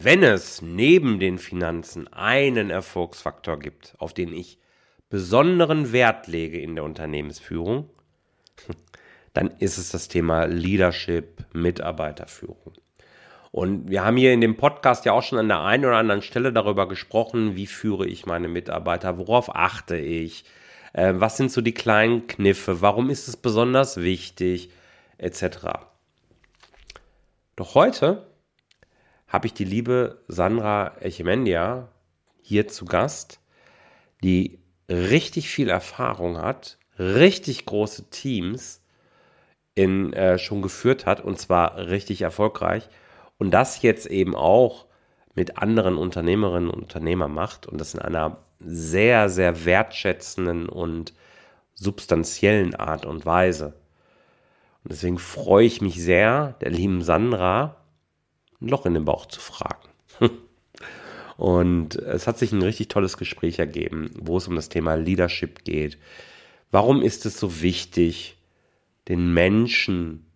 Wenn es neben den Finanzen einen Erfolgsfaktor gibt, auf den ich besonderen Wert lege in der Unternehmensführung, dann ist es das Thema Leadership, Mitarbeiterführung. Und wir haben hier in dem Podcast ja auch schon an der einen oder anderen Stelle darüber gesprochen, wie führe ich meine Mitarbeiter, worauf achte ich, äh, was sind so die kleinen Kniffe, warum ist es besonders wichtig, etc. Doch heute habe ich die liebe Sandra Echemendia hier zu Gast, die richtig viel Erfahrung hat, richtig große Teams in, äh, schon geführt hat und zwar richtig erfolgreich und das jetzt eben auch mit anderen Unternehmerinnen und Unternehmern macht und das in einer sehr, sehr wertschätzenden und substanziellen Art und Weise. Und deswegen freue ich mich sehr, der lieben Sandra ein Loch in den Bauch zu fragen. Und es hat sich ein richtig tolles Gespräch ergeben, wo es um das Thema Leadership geht. Warum ist es so wichtig, den Menschen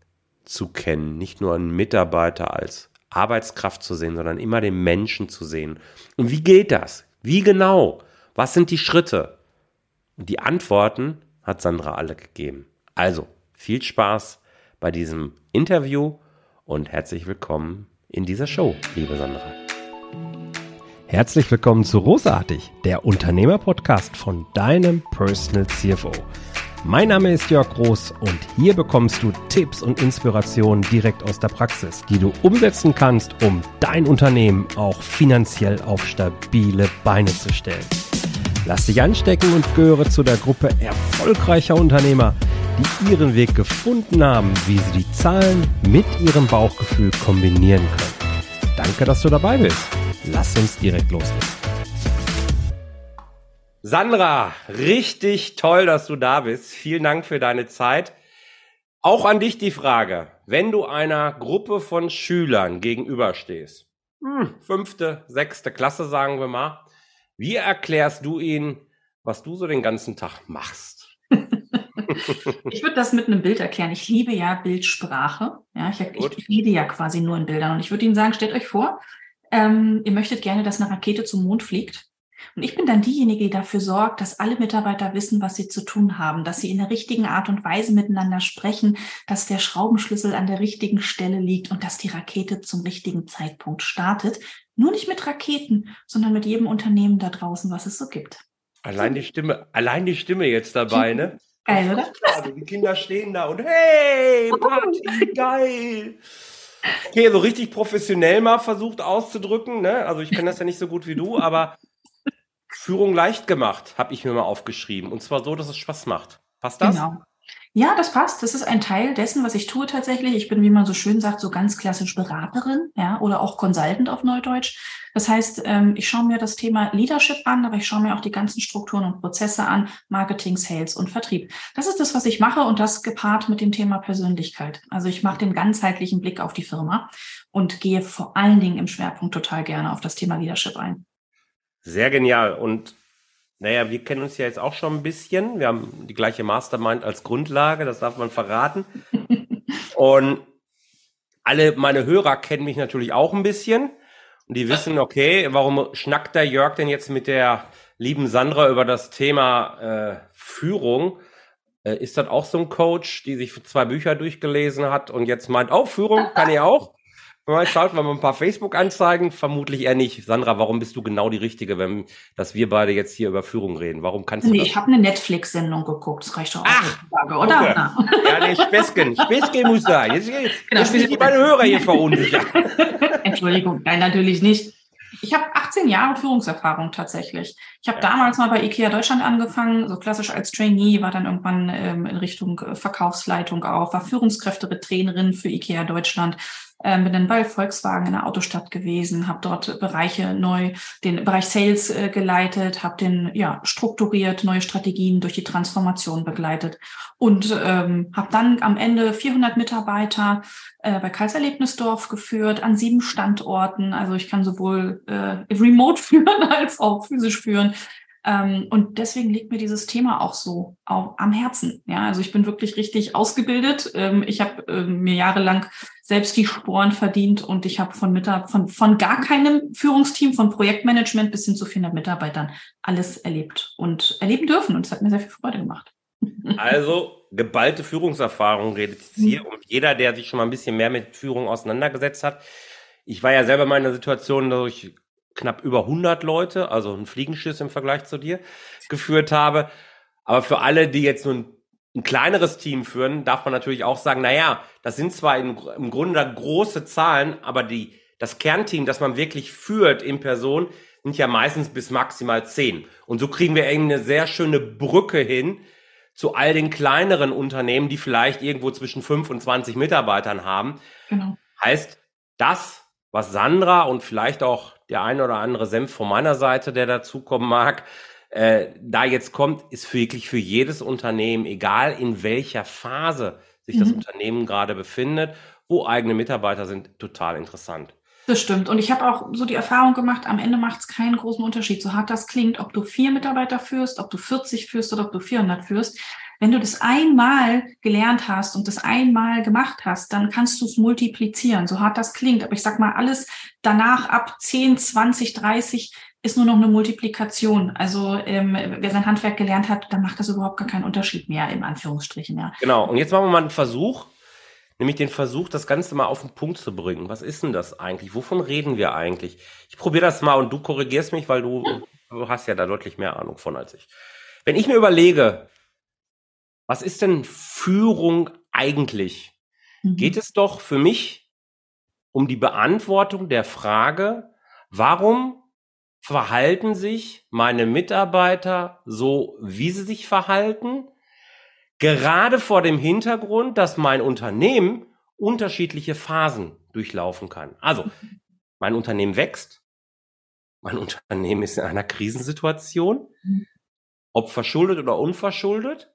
zu kennen, nicht nur einen Mitarbeiter als Arbeitskraft zu sehen, sondern immer den Menschen zu sehen. Und wie geht das? Wie genau? Was sind die Schritte? Und die Antworten hat Sandra alle gegeben. Also, viel Spaß bei diesem Interview und herzlich willkommen in dieser Show, liebe Sandra. Herzlich willkommen zu Rosartig, der Unternehmer-Podcast von deinem Personal CFO. Mein Name ist Jörg Groß und hier bekommst du Tipps und Inspirationen direkt aus der Praxis, die du umsetzen kannst, um dein Unternehmen auch finanziell auf stabile Beine zu stellen. Lass dich anstecken und gehöre zu der Gruppe erfolgreicher Unternehmer, die ihren Weg gefunden haben, wie sie die Zahlen mit ihrem Bauchgefühl kombinieren können. Danke, dass du dabei bist. Lass uns direkt loslegen. Sandra, richtig toll, dass du da bist. Vielen Dank für deine Zeit. Auch an dich die Frage, wenn du einer Gruppe von Schülern gegenüberstehst, hm, fünfte, sechste Klasse sagen wir mal, wie erklärst du ihnen, was du so den ganzen Tag machst? Ich würde das mit einem Bild erklären. Ich liebe ja Bildsprache. Ja, ich, ich, ich rede ja quasi nur in Bildern. Und ich würde Ihnen sagen, stellt euch vor, ähm, ihr möchtet gerne, dass eine Rakete zum Mond fliegt. Und ich bin dann diejenige, die dafür sorgt, dass alle Mitarbeiter wissen, was sie zu tun haben, dass sie in der richtigen Art und Weise miteinander sprechen, dass der Schraubenschlüssel an der richtigen Stelle liegt und dass die Rakete zum richtigen Zeitpunkt startet. Nur nicht mit Raketen, sondern mit jedem Unternehmen da draußen, was es so gibt. Allein die Stimme, allein die Stimme jetzt dabei, ne? Geil, oder? Also die Kinder stehen da und hey, Party, geil. Okay, so richtig professionell mal versucht auszudrücken, ne? Also ich kann das ja nicht so gut wie du, aber Führung leicht gemacht, habe ich mir mal aufgeschrieben. Und zwar so, dass es Spaß macht. Passt das? Genau. Ja, das passt. Das ist ein Teil dessen, was ich tue tatsächlich. Ich bin, wie man so schön sagt, so ganz klassisch Beraterin, ja, oder auch Consultant auf Neudeutsch. Das heißt, ähm, ich schaue mir das Thema Leadership an, aber ich schaue mir auch die ganzen Strukturen und Prozesse an, Marketing, Sales und Vertrieb. Das ist das, was ich mache und das gepaart mit dem Thema Persönlichkeit. Also ich mache den ganzheitlichen Blick auf die Firma und gehe vor allen Dingen im Schwerpunkt total gerne auf das Thema Leadership ein. Sehr genial. Und naja, wir kennen uns ja jetzt auch schon ein bisschen. Wir haben die gleiche Mastermind als Grundlage, das darf man verraten. Und alle meine Hörer kennen mich natürlich auch ein bisschen. Und die wissen, okay, warum schnackt der Jörg denn jetzt mit der lieben Sandra über das Thema äh, Führung? Äh, ist das auch so ein Coach, die sich zwei Bücher durchgelesen hat und jetzt meint, oh, Führung kann ich auch? Mal schaut mal ein paar Facebook-Anzeigen, vermutlich eher nicht. Sandra, warum bist du genau die Richtige, wenn dass wir beide jetzt hier über Führung reden? Warum kannst du nee, das? Ich habe eine Netflix-Sendung geguckt, das reicht doch auch. Ach, Frage, oder? Okay. Ja, der Späßchen. Späßchen muss sein. Jetzt, genau, jetzt nicht meine Hörer hier verunsichern. Entschuldigung, nein, natürlich nicht. Ich habe 18 Jahre Führungserfahrung tatsächlich. Ich habe ja. damals mal bei IKEA Deutschland angefangen, so klassisch als Trainee, war dann irgendwann ähm, in Richtung Verkaufsleitung auch, war Führungskräfte-Trainerin für IKEA Deutschland, ähm, bin dann bei Volkswagen in der Autostadt gewesen, habe dort Bereiche neu, den Bereich Sales äh, geleitet, habe den ja strukturiert, neue Strategien durch die Transformation begleitet und ähm, habe dann am Ende 400 Mitarbeiter äh, bei Karls Erlebnisdorf geführt, an sieben Standorten. Also ich kann sowohl äh, remote führen als auch physisch führen. Ähm, und deswegen liegt mir dieses Thema auch so auch am Herzen. Ja, also ich bin wirklich richtig ausgebildet. Ähm, ich habe ähm, mir jahrelang selbst die Sporen verdient und ich habe von, Mitar von, von gar keinem Führungsteam, von Projektmanagement bis hin zu 400 Mitarbeitern alles erlebt und erleben dürfen. Und es hat mir sehr viel Freude gemacht. Also geballte Führungserfahrung redet hier. Mhm. Und jeder, der sich schon mal ein bisschen mehr mit Führung auseinandergesetzt hat. Ich war ja selber mal in der Situation, dass ich knapp über 100 Leute, also ein Fliegenschiss im Vergleich zu dir, geführt habe. Aber für alle, die jetzt nur ein, ein kleineres Team führen, darf man natürlich auch sagen, naja, das sind zwar in, im Grunde große Zahlen, aber die, das Kernteam, das man wirklich führt in Person, sind ja meistens bis maximal zehn. Und so kriegen wir eine sehr schöne Brücke hin zu all den kleineren Unternehmen, die vielleicht irgendwo zwischen fünf und 20 Mitarbeitern haben. Genau. Heißt, das, was Sandra und vielleicht auch der ein oder andere Senf von meiner Seite, der dazukommen mag, äh, da jetzt kommt, ist wirklich für jedes Unternehmen, egal in welcher Phase sich mhm. das Unternehmen gerade befindet, wo eigene Mitarbeiter sind, total interessant. Das stimmt. Und ich habe auch so die Erfahrung gemacht, am Ende macht es keinen großen Unterschied, so hart das klingt, ob du vier Mitarbeiter führst, ob du 40 führst oder ob du 400 führst. Wenn du das einmal gelernt hast und das einmal gemacht hast, dann kannst du es multiplizieren, so hart das klingt. Aber ich sag mal, alles danach ab 10, 20, 30 ist nur noch eine Multiplikation. Also ähm, wer sein Handwerk gelernt hat, dann macht das überhaupt gar keinen Unterschied mehr, im Anführungsstrichen. Ja. Genau, und jetzt machen wir mal einen Versuch, nämlich den Versuch, das Ganze mal auf den Punkt zu bringen. Was ist denn das eigentlich? Wovon reden wir eigentlich? Ich probiere das mal und du korrigierst mich, weil du, du hast ja da deutlich mehr Ahnung von als ich. Wenn ich mir überlege, was ist denn Führung eigentlich? Mhm. Geht es doch für mich um die Beantwortung der Frage, warum verhalten sich meine Mitarbeiter so, wie sie sich verhalten? Gerade vor dem Hintergrund, dass mein Unternehmen unterschiedliche Phasen durchlaufen kann. Also, mein Unternehmen wächst, mein Unternehmen ist in einer Krisensituation, mhm. ob verschuldet oder unverschuldet.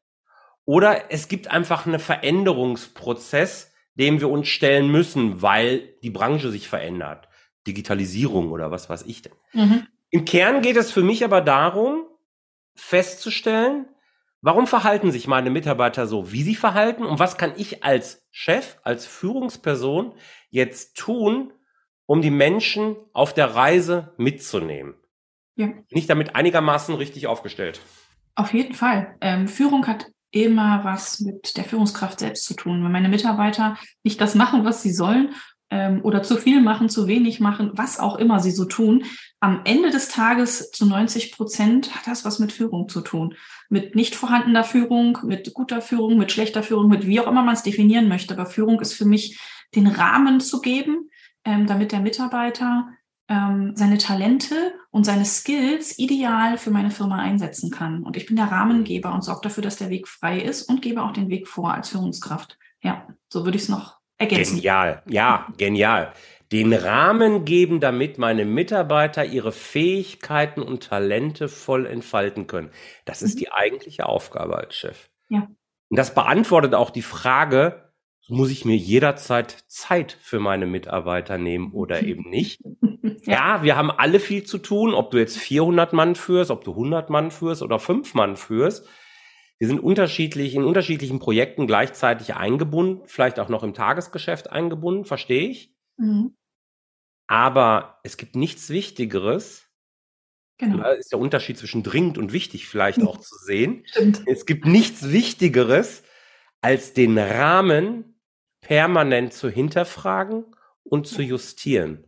Oder es gibt einfach einen Veränderungsprozess, dem wir uns stellen müssen, weil die Branche sich verändert. Digitalisierung oder was weiß ich denn. Mhm. Im Kern geht es für mich aber darum, festzustellen, warum verhalten sich meine Mitarbeiter so, wie sie verhalten und was kann ich als Chef, als Führungsperson jetzt tun, um die Menschen auf der Reise mitzunehmen. Ja. Nicht damit einigermaßen richtig aufgestellt. Auf jeden Fall. Ähm, Führung hat immer was mit der Führungskraft selbst zu tun. Wenn meine Mitarbeiter nicht das machen, was sie sollen, ähm, oder zu viel machen, zu wenig machen, was auch immer sie so tun, am Ende des Tages zu 90 Prozent hat das was mit Führung zu tun. Mit nicht vorhandener Führung, mit guter Führung, mit schlechter Führung, mit wie auch immer man es definieren möchte. Aber Führung ist für mich den Rahmen zu geben, ähm, damit der Mitarbeiter ähm, seine Talente und seine Skills ideal für meine Firma einsetzen kann. Und ich bin der Rahmengeber und sorge dafür, dass der Weg frei ist und gebe auch den Weg vor als Führungskraft. Ja, so würde ich es noch ergänzen. Genial, ja, genial. Den Rahmen geben, damit meine Mitarbeiter ihre Fähigkeiten und Talente voll entfalten können. Das ist mhm. die eigentliche Aufgabe als Chef. Ja. Und das beantwortet auch die Frage, muss ich mir jederzeit Zeit für meine Mitarbeiter nehmen oder eben nicht. Ja, wir haben alle viel zu tun, ob du jetzt 400 Mann führst, ob du 100 Mann führst oder 5 Mann führst. Wir sind unterschiedlich in unterschiedlichen Projekten gleichzeitig eingebunden, vielleicht auch noch im Tagesgeschäft eingebunden, verstehe ich. Mhm. Aber es gibt nichts Wichtigeres. Genau. Da ist der Unterschied zwischen dringend und wichtig vielleicht auch zu sehen. Stimmt. Es gibt nichts Wichtigeres, als den Rahmen permanent zu hinterfragen und zu justieren.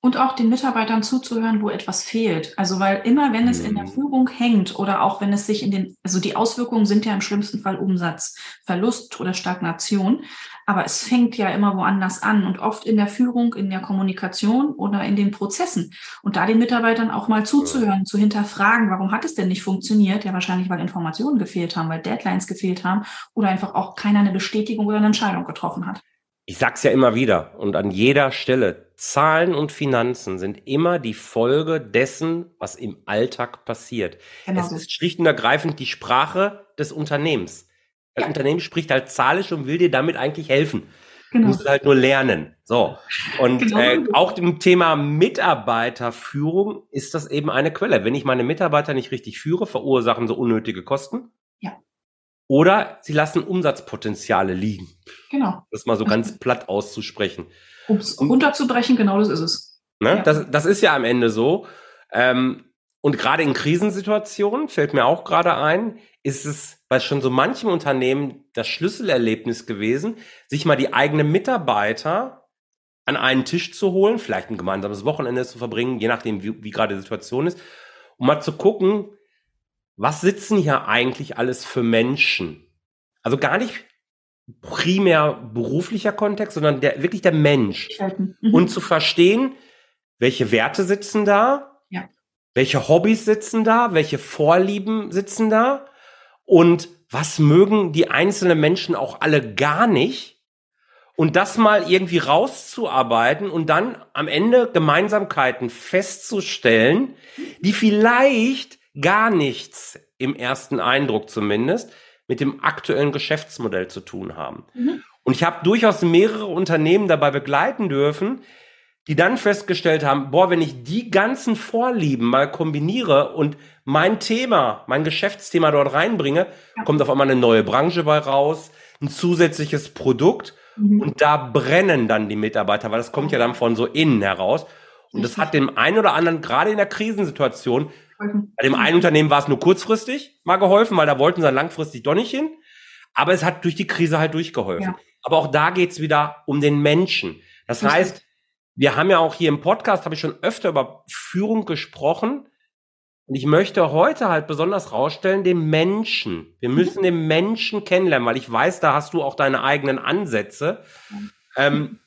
Und auch den Mitarbeitern zuzuhören, wo etwas fehlt. Also, weil immer, wenn es in der mhm. Führung hängt oder auch wenn es sich in den, also die Auswirkungen sind ja im schlimmsten Fall Umsatz, Verlust oder Stagnation. Aber es fängt ja immer woanders an und oft in der Führung, in der Kommunikation oder in den Prozessen. Und da den Mitarbeitern auch mal zuzuhören, zu hinterfragen, warum hat es denn nicht funktioniert? Ja, wahrscheinlich, weil Informationen gefehlt haben, weil Deadlines gefehlt haben oder einfach auch keiner eine Bestätigung oder eine Entscheidung getroffen hat. Ich sag's ja immer wieder und an jeder Stelle. Zahlen und Finanzen sind immer die Folge dessen, was im Alltag passiert. Genau. Es ist schlicht und ergreifend die Sprache des Unternehmens. Das ja. Unternehmen spricht halt zahlisch und will dir damit eigentlich helfen. Genau. Du musst es halt nur lernen. So. Und genau. äh, auch dem Thema Mitarbeiterführung ist das eben eine Quelle. Wenn ich meine Mitarbeiter nicht richtig führe, verursachen sie unnötige Kosten. Ja. Oder sie lassen Umsatzpotenziale liegen. Genau. Das mal so ganz platt auszusprechen. Um es runterzubrechen, genau das ist es. Ne? Ja. Das, das ist ja am Ende so. Ähm, und gerade in Krisensituationen fällt mir auch gerade ein, ist es bei schon so manchem Unternehmen das Schlüsselerlebnis gewesen, sich mal die eigenen Mitarbeiter an einen Tisch zu holen, vielleicht ein gemeinsames Wochenende zu verbringen, je nachdem, wie, wie gerade die Situation ist, um mal zu gucken, was sitzen hier eigentlich alles für Menschen? Also gar nicht primär beruflicher Kontext, sondern der, wirklich der Mensch. Mhm. Und zu verstehen, welche Werte sitzen da, ja. welche Hobbys sitzen da, welche Vorlieben sitzen da und was mögen die einzelnen Menschen auch alle gar nicht und das mal irgendwie rauszuarbeiten und dann am Ende Gemeinsamkeiten festzustellen, die vielleicht gar nichts im ersten Eindruck zumindest mit dem aktuellen Geschäftsmodell zu tun haben. Mhm. Und ich habe durchaus mehrere Unternehmen dabei begleiten dürfen, die dann festgestellt haben, boah, wenn ich die ganzen Vorlieben mal kombiniere und mein Thema, mein Geschäftsthema dort reinbringe, ja. kommt auf einmal eine neue Branche bei raus, ein zusätzliches Produkt mhm. und da brennen dann die Mitarbeiter, weil das kommt ja dann von so innen heraus. Und das hat dem einen oder anderen, gerade in der Krisensituation, bei dem einen Unternehmen war es nur kurzfristig mal geholfen, weil da wollten sie dann langfristig doch nicht hin. Aber es hat durch die Krise halt durchgeholfen. Ja. Aber auch da geht's wieder um den Menschen. Das heißt, wir haben ja auch hier im Podcast, habe ich schon öfter über Führung gesprochen. Und ich möchte heute halt besonders rausstellen, den Menschen. Wir müssen den Menschen kennenlernen, weil ich weiß, da hast du auch deine eigenen Ansätze. Ähm,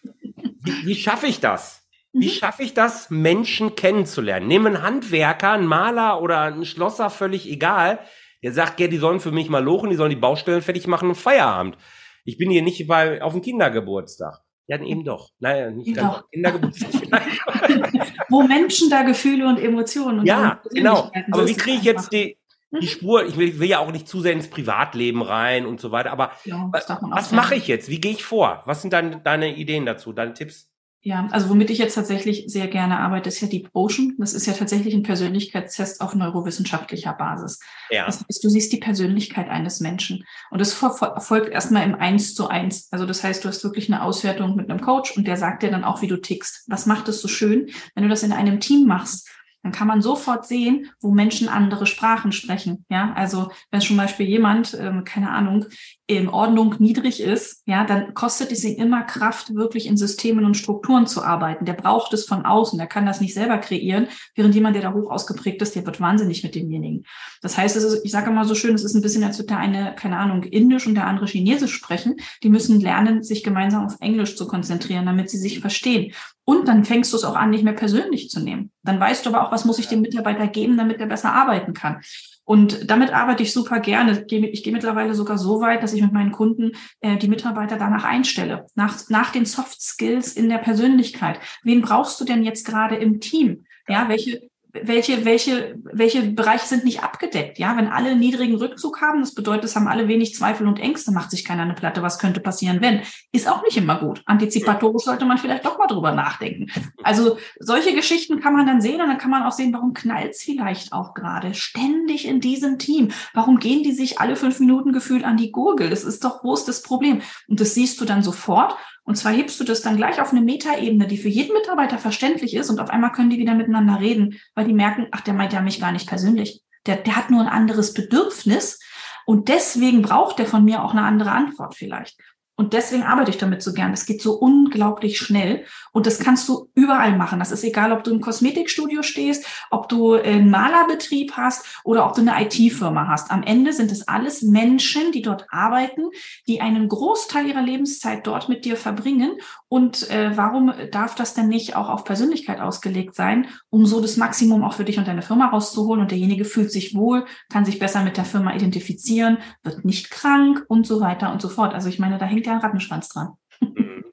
wie, wie schaffe ich das? Wie mhm. schaffe ich das, Menschen kennenzulernen? Nehmen einen Handwerker, einen Maler oder einen Schlosser, völlig egal. Der sagt, ja, die sollen für mich mal lochen, die sollen die Baustellen fertig machen und Feierabend. Ich bin hier nicht bei, auf dem Kindergeburtstag. Ja, eben doch. Naja, nicht ganz Kindergeburtstag Wo Menschen da Gefühle und Emotionen und Ja, genau. Aber wie kriege ich jetzt die, die mhm. Spur? Ich will, ich will, ja auch nicht zu sehr ins Privatleben rein und so weiter. Aber ja, was, was mache ich jetzt? Wie gehe ich vor? Was sind deine, deine Ideen dazu, deine Tipps? Ja, also womit ich jetzt tatsächlich sehr gerne arbeite, ist ja Deep Ocean. Das ist ja tatsächlich ein Persönlichkeitstest auf neurowissenschaftlicher Basis. Ja. Das heißt, du siehst die Persönlichkeit eines Menschen. Und das erfolgt erstmal im Eins zu eins. Also das heißt, du hast wirklich eine Auswertung mit einem Coach und der sagt dir dann auch, wie du tickst. Was macht es so schön, wenn du das in einem Team machst? Dann kann man sofort sehen, wo Menschen andere Sprachen sprechen. Ja, also wenn zum Beispiel jemand, ähm, keine Ahnung, in Ordnung niedrig ist, ja, dann kostet es ihn immer Kraft, wirklich in Systemen und Strukturen zu arbeiten. Der braucht es von außen, der kann das nicht selber kreieren, während jemand, der da hoch ausgeprägt ist, der wird wahnsinnig mit demjenigen. Das heißt, es ist, ich sage immer so schön, es ist ein bisschen, als würde der eine, keine Ahnung, Indisch und der andere Chinesisch sprechen. Die müssen lernen, sich gemeinsam auf Englisch zu konzentrieren, damit sie sich verstehen. Und dann fängst du es auch an, nicht mehr persönlich zu nehmen. Dann weißt du aber auch, was muss ich dem Mitarbeiter geben, damit er besser arbeiten kann. Und damit arbeite ich super gerne. Ich gehe mittlerweile sogar so weit, dass ich mit meinen Kunden äh, die Mitarbeiter danach einstelle, nach, nach den Soft Skills in der Persönlichkeit. Wen brauchst du denn jetzt gerade im Team? Ja, welche, welche, welche, welche Bereiche sind nicht abgedeckt? Ja, wenn alle niedrigen Rückzug haben, das bedeutet, es haben alle wenig Zweifel und Ängste, macht sich keiner eine Platte, was könnte passieren, wenn? Ist auch nicht immer gut. Antizipatorisch sollte man vielleicht doch mal drüber nachdenken. Also solche Geschichten kann man dann sehen und dann kann man auch sehen, warum knallt es vielleicht auch gerade ständig in diesem Team? Warum gehen die sich alle fünf Minuten gefühlt an die Gurgel? Das ist doch, ist das Problem? Und das siehst du dann sofort und zwar hebst du das dann gleich auf eine Metaebene, die für jeden Mitarbeiter verständlich ist und auf einmal können die wieder miteinander reden, weil die merken, ach, der meint ja mich gar nicht persönlich. Der, der hat nur ein anderes Bedürfnis und deswegen braucht der von mir auch eine andere Antwort vielleicht. Und deswegen arbeite ich damit so gern. Es geht so unglaublich schnell und das kannst du überall machen. Das ist egal, ob du im Kosmetikstudio stehst, ob du einen Malerbetrieb hast oder ob du eine IT-Firma hast. Am Ende sind es alles Menschen, die dort arbeiten, die einen Großteil ihrer Lebenszeit dort mit dir verbringen. Und äh, warum darf das denn nicht auch auf Persönlichkeit ausgelegt sein, um so das Maximum auch für dich und deine Firma rauszuholen? Und derjenige fühlt sich wohl, kann sich besser mit der Firma identifizieren, wird nicht krank und so weiter und so fort. Also ich meine, da hängt ja ein Rattenschwanz dran. Mhm.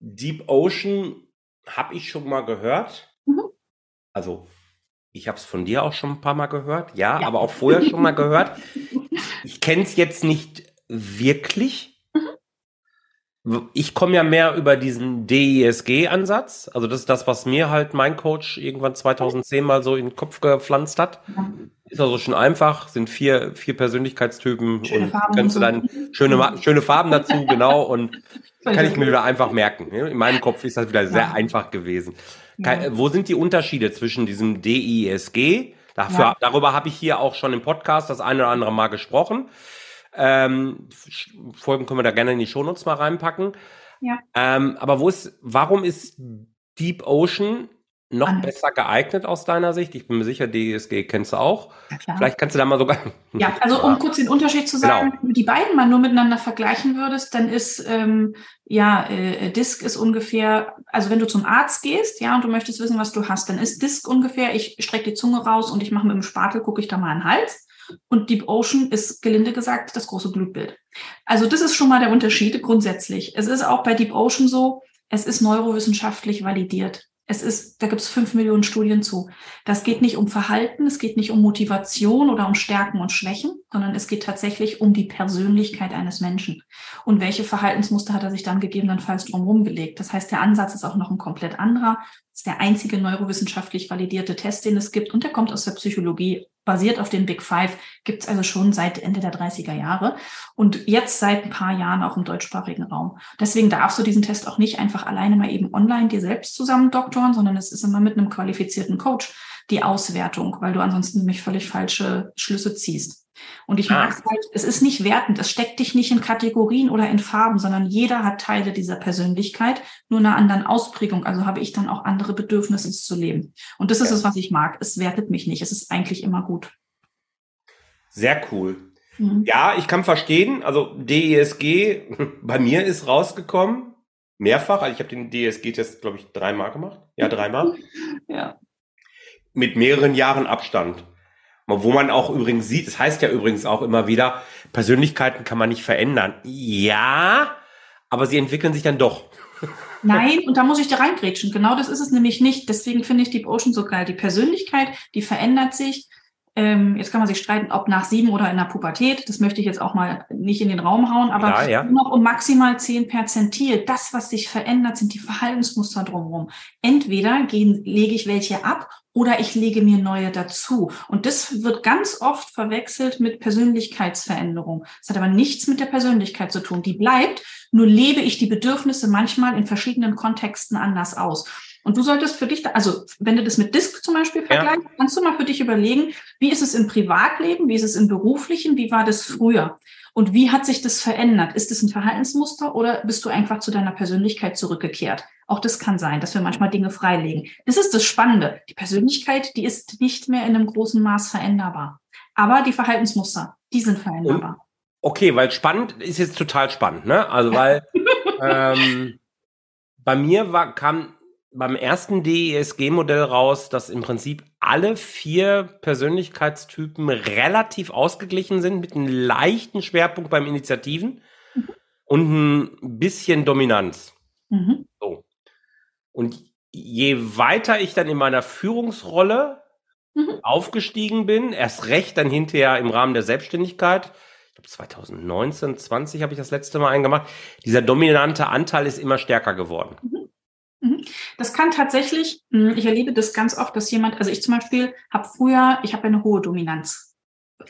Deep Ocean habe ich schon mal gehört. Mhm. Also ich habe es von dir auch schon ein paar Mal gehört, ja, ja. aber auch vorher schon mal gehört. Ich kenne es jetzt nicht wirklich. Mhm. ich komme ja mehr über diesen DISG-Ansatz. Also das ist das, was mir halt mein Coach irgendwann 2010 mal so in den Kopf gepflanzt hat. Ist also schon einfach, sind vier, vier Persönlichkeitstypen schöne und Farben kannst du dann schöne, schöne Farben dazu, genau, und kann ich mir wieder einfach merken. In meinem Kopf ist das wieder sehr ja. einfach gewesen. Ja. Wo sind die Unterschiede zwischen diesem DISG? Dafür, ja. Darüber habe ich hier auch schon im Podcast das eine oder andere Mal gesprochen. Ähm, Folgen können wir da gerne in die Shownotes mal reinpacken. Ja. Ähm, aber wo ist, warum ist Deep Ocean noch Anders. besser geeignet aus deiner Sicht? Ich bin mir sicher, DSG kennst du auch. Ja, Vielleicht kannst du da mal sogar. Ja, also um kurz den Unterschied zu sagen, genau. wenn du die beiden mal nur miteinander vergleichen würdest, dann ist ähm, ja äh, Disk ist ungefähr, also wenn du zum Arzt gehst, ja, und du möchtest wissen, was du hast, dann ist Disk ungefähr, ich strecke die Zunge raus und ich mache mit dem Spatel, gucke ich da mal den Hals. Und Deep Ocean ist gelinde gesagt das große Blutbild. Also das ist schon mal der Unterschied grundsätzlich. Es ist auch bei Deep Ocean so, es ist neurowissenschaftlich validiert. Es ist, da gibt es fünf Millionen Studien zu. Das geht nicht um Verhalten, es geht nicht um Motivation oder um Stärken und Schwächen, sondern es geht tatsächlich um die Persönlichkeit eines Menschen. Und welche Verhaltensmuster hat er sich dann gegebenenfalls drumherum gelegt? Das heißt, der Ansatz ist auch noch ein komplett anderer. Ist der einzige neurowissenschaftlich validierte Test, den es gibt. Und der kommt aus der Psychologie basiert auf den Big Five, gibt es also schon seit Ende der 30er Jahre und jetzt seit ein paar Jahren auch im deutschsprachigen Raum. Deswegen darfst du diesen Test auch nicht einfach alleine mal eben online dir selbst zusammen doktoren, sondern es ist immer mit einem qualifizierten Coach die Auswertung, weil du ansonsten nämlich völlig falsche Schlüsse ziehst. Und ich ah. mag es halt, es ist nicht wertend, es steckt dich nicht in Kategorien oder in Farben, sondern jeder hat Teile dieser Persönlichkeit, nur einer anderen Ausprägung. Also habe ich dann auch andere Bedürfnisse zu leben. Und das ist ja. es, was ich mag. Es wertet mich nicht. Es ist eigentlich immer gut. Sehr cool. Mhm. Ja, ich kann verstehen. Also DESG bei mir ist rausgekommen. Mehrfach. Also ich habe den DESG-Test, glaube ich, dreimal gemacht. Ja, dreimal. ja. Mit mehreren Jahren Abstand. Wo man auch übrigens sieht, es das heißt ja übrigens auch immer wieder, Persönlichkeiten kann man nicht verändern. Ja, aber sie entwickeln sich dann doch. Nein, und da muss ich da reingrätschen. Genau das ist es nämlich nicht. Deswegen finde ich Deep Ocean so geil. Die Persönlichkeit, die verändert sich. Ähm, jetzt kann man sich streiten, ob nach sieben oder in der Pubertät. Das möchte ich jetzt auch mal nicht in den Raum hauen, aber ja, ja. noch um maximal zehn Perzentil. Das, was sich verändert, sind die Verhaltensmuster drumherum. Entweder gehen, lege ich welche ab oder ich lege mir neue dazu. Und das wird ganz oft verwechselt mit Persönlichkeitsveränderung. Das hat aber nichts mit der Persönlichkeit zu tun. Die bleibt, nur lebe ich die Bedürfnisse manchmal in verschiedenen Kontexten anders aus. Und du solltest für dich, also wenn du das mit Disk zum Beispiel vergleichst, ja. kannst du mal für dich überlegen, wie ist es im Privatleben, wie ist es im beruflichen, wie war das früher? Und wie hat sich das verändert? Ist es ein Verhaltensmuster oder bist du einfach zu deiner Persönlichkeit zurückgekehrt? Auch das kann sein, dass wir manchmal Dinge freilegen. Das ist das Spannende. Die Persönlichkeit, die ist nicht mehr in einem großen Maß veränderbar. Aber die Verhaltensmuster, die sind veränderbar. Okay, weil spannend ist jetzt total spannend, ne? Also weil ähm, bei mir war, kam beim ersten DESG-Modell raus, dass im Prinzip alle vier Persönlichkeitstypen relativ ausgeglichen sind, mit einem leichten Schwerpunkt beim Initiativen mhm. und ein bisschen Dominanz. Mhm. So. Und je weiter ich dann in meiner Führungsrolle mhm. aufgestiegen bin, erst recht dann hinterher im Rahmen der Selbstständigkeit, ich glaube 2019, 20 habe ich das letzte Mal eingemacht, dieser dominante Anteil ist immer stärker geworden. Mhm. Das kann tatsächlich, hm, ich erlebe das ganz oft, dass jemand, also ich zum Beispiel habe früher, ich habe eine hohe Dominanz.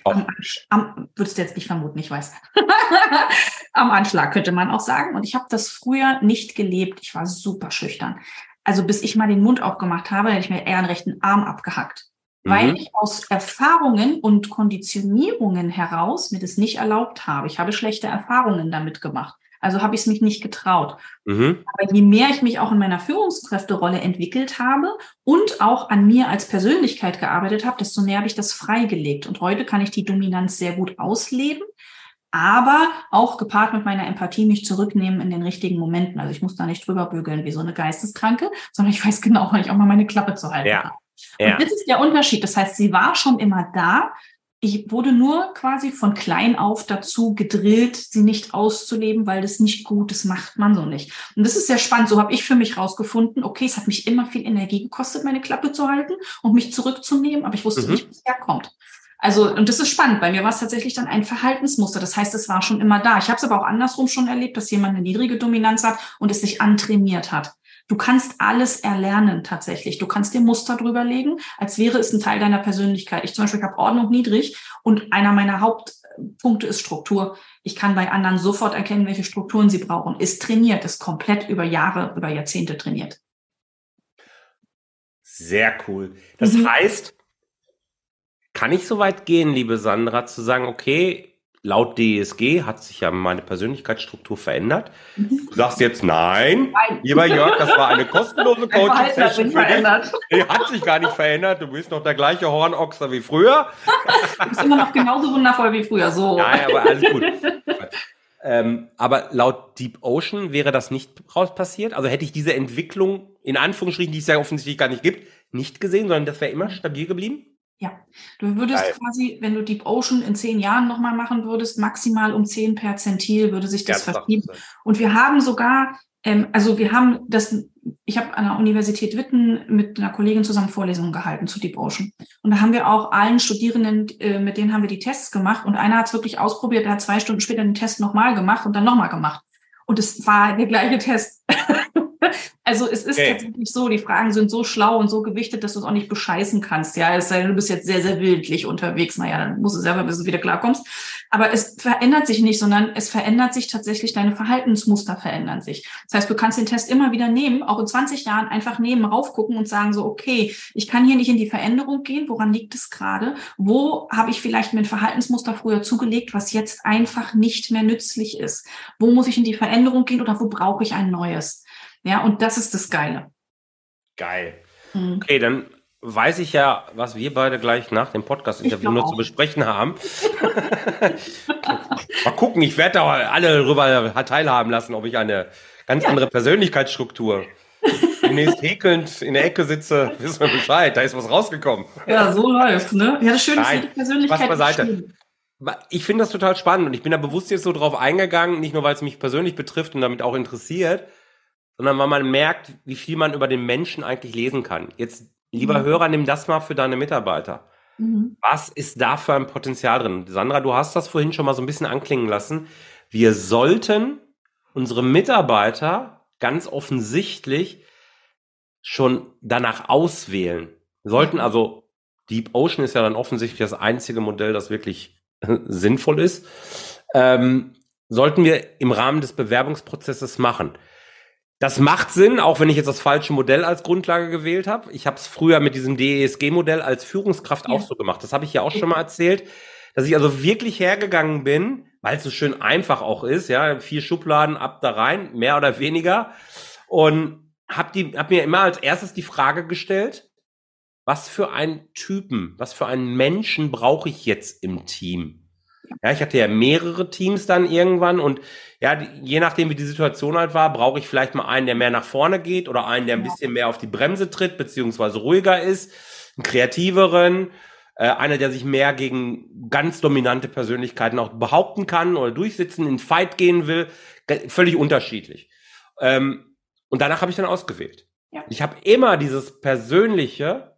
Oh. Am, am, würdest du jetzt nicht vermuten, ich weiß. am Anschlag könnte man auch sagen. Und ich habe das früher nicht gelebt. Ich war super schüchtern. Also bis ich mal den Mund aufgemacht habe, hätte ich mir eher einen rechten Arm abgehackt. Mhm. Weil ich aus Erfahrungen und Konditionierungen heraus mir das nicht erlaubt habe. Ich habe schlechte Erfahrungen damit gemacht. Also habe ich es mich nicht getraut. Mhm. Aber je mehr ich mich auch in meiner Führungskräfterolle entwickelt habe und auch an mir als Persönlichkeit gearbeitet habe, desto mehr habe ich das freigelegt. Und heute kann ich die Dominanz sehr gut ausleben, aber auch gepaart mit meiner Empathie mich zurücknehmen in den richtigen Momenten. Also ich muss da nicht drüber bügeln wie so eine Geisteskranke, sondern ich weiß genau, wann ich auch mal meine Klappe zu halten ja. habe. Und ja. das ist der Unterschied. Das heißt, sie war schon immer da, ich wurde nur quasi von klein auf dazu gedrillt, sie nicht auszuleben, weil das nicht gut, das macht man so nicht. Und das ist sehr spannend. So habe ich für mich rausgefunden, okay, es hat mich immer viel Energie gekostet, meine Klappe zu halten und mich zurückzunehmen, aber ich wusste mhm. nicht, wo es herkommt. Also, und das ist spannend. Bei mir war es tatsächlich dann ein Verhaltensmuster. Das heißt, es war schon immer da. Ich habe es aber auch andersrum schon erlebt, dass jemand eine niedrige Dominanz hat und es sich antrainiert hat. Du kannst alles erlernen tatsächlich. Du kannst dir Muster drüber legen, als wäre es ein Teil deiner Persönlichkeit. Ich zum Beispiel habe Ordnung niedrig und einer meiner Hauptpunkte ist Struktur. Ich kann bei anderen sofort erkennen, welche Strukturen sie brauchen. Ist trainiert, ist komplett über Jahre, über Jahrzehnte trainiert. Sehr cool. Das mhm. heißt, kann ich so weit gehen, liebe Sandra, zu sagen, okay, laut DSG hat sich ja meine Persönlichkeitsstruktur verändert. Mhm. Du sagst jetzt nein, nein. lieber Jörg, das war eine kostenlose Coaching-Session für dich. Die hat sich gar nicht verändert. Du bist noch der gleiche Hornochser wie früher. Du bist immer noch genauso wundervoll wie früher. So. Nein, aber alles gut. ähm, aber laut Deep Ocean wäre das nicht raus passiert. Also hätte ich diese Entwicklung in Anführungsstrichen, die es ja offensichtlich gar nicht gibt, nicht gesehen, sondern das wäre immer stabil geblieben. Ja, du würdest Geil. quasi, wenn du Deep Ocean in zehn Jahren nochmal machen würdest, maximal um zehn Perzentil würde sich das verschieben. Und wir haben sogar, ähm, also wir haben das, ich habe an der Universität Witten mit einer Kollegin zusammen Vorlesungen gehalten zu Deep Ocean. Und da haben wir auch allen Studierenden, äh, mit denen haben wir die Tests gemacht und einer hat es wirklich ausprobiert, der hat zwei Stunden später den Test nochmal gemacht und dann nochmal gemacht. Und es war der gleiche Test. Also es ist okay. tatsächlich so, die Fragen sind so schlau und so gewichtet, dass du es auch nicht bescheißen kannst. Ja, es sei denn, du bist jetzt sehr, sehr wildlich unterwegs. Naja, dann musst du selber, bis du wieder klarkommst. Aber es verändert sich nicht, sondern es verändert sich tatsächlich, deine Verhaltensmuster verändern sich. Das heißt, du kannst den Test immer wieder nehmen, auch in 20 Jahren einfach nehmen, raufgucken und sagen so, okay, ich kann hier nicht in die Veränderung gehen. Woran liegt es gerade? Wo habe ich vielleicht mir ein Verhaltensmuster früher zugelegt, was jetzt einfach nicht mehr nützlich ist? Wo muss ich in die Veränderung gehen oder wo brauche ich ein neues? Ja, und das ist das Geile. Geil. Mhm. Okay, dann weiß ich ja, was wir beide gleich nach dem Podcast-Interview noch zu besprechen haben. Mal gucken, ich werde da alle darüber teilhaben lassen, ob ich eine ganz ja. andere Persönlichkeitsstruktur demnächst häkelnd in der Ecke sitze, wissen wir Bescheid, da ist was rausgekommen. Ja, so läuft, ne? Ja, das Schöne ist, die Persönlichkeit was beiseite. Ich finde das total spannend und ich bin da bewusst jetzt so drauf eingegangen, nicht nur, weil es mich persönlich betrifft und damit auch interessiert, sondern weil man merkt, wie viel man über den Menschen eigentlich lesen kann. Jetzt, lieber mhm. Hörer, nimm das mal für deine Mitarbeiter. Mhm. Was ist da für ein Potenzial drin? Sandra, du hast das vorhin schon mal so ein bisschen anklingen lassen. Wir sollten unsere Mitarbeiter ganz offensichtlich schon danach auswählen. Wir sollten also, Deep Ocean ist ja dann offensichtlich das einzige Modell, das wirklich sinnvoll ist. Ähm, sollten wir im Rahmen des Bewerbungsprozesses machen. Das macht Sinn, auch wenn ich jetzt das falsche Modell als Grundlage gewählt habe. Ich habe es früher mit diesem DESG-Modell als Führungskraft ja. auch so gemacht. Das habe ich ja auch schon mal erzählt, dass ich also wirklich hergegangen bin, weil es so schön einfach auch ist, ja, vier Schubladen ab da rein, mehr oder weniger, und habe die, hab mir immer als erstes die Frage gestellt, was für einen Typen, was für einen Menschen brauche ich jetzt im Team? Ja, ich hatte ja mehrere Teams dann irgendwann und ja, je nachdem, wie die Situation halt war, brauche ich vielleicht mal einen, der mehr nach vorne geht oder einen, der ein bisschen mehr auf die Bremse tritt, beziehungsweise ruhiger ist, einen kreativeren, äh, einer, der sich mehr gegen ganz dominante Persönlichkeiten auch behaupten kann oder durchsitzen, in Fight gehen will. Völlig unterschiedlich. Ähm, und danach habe ich dann ausgewählt. Ja. Ich habe immer dieses Persönliche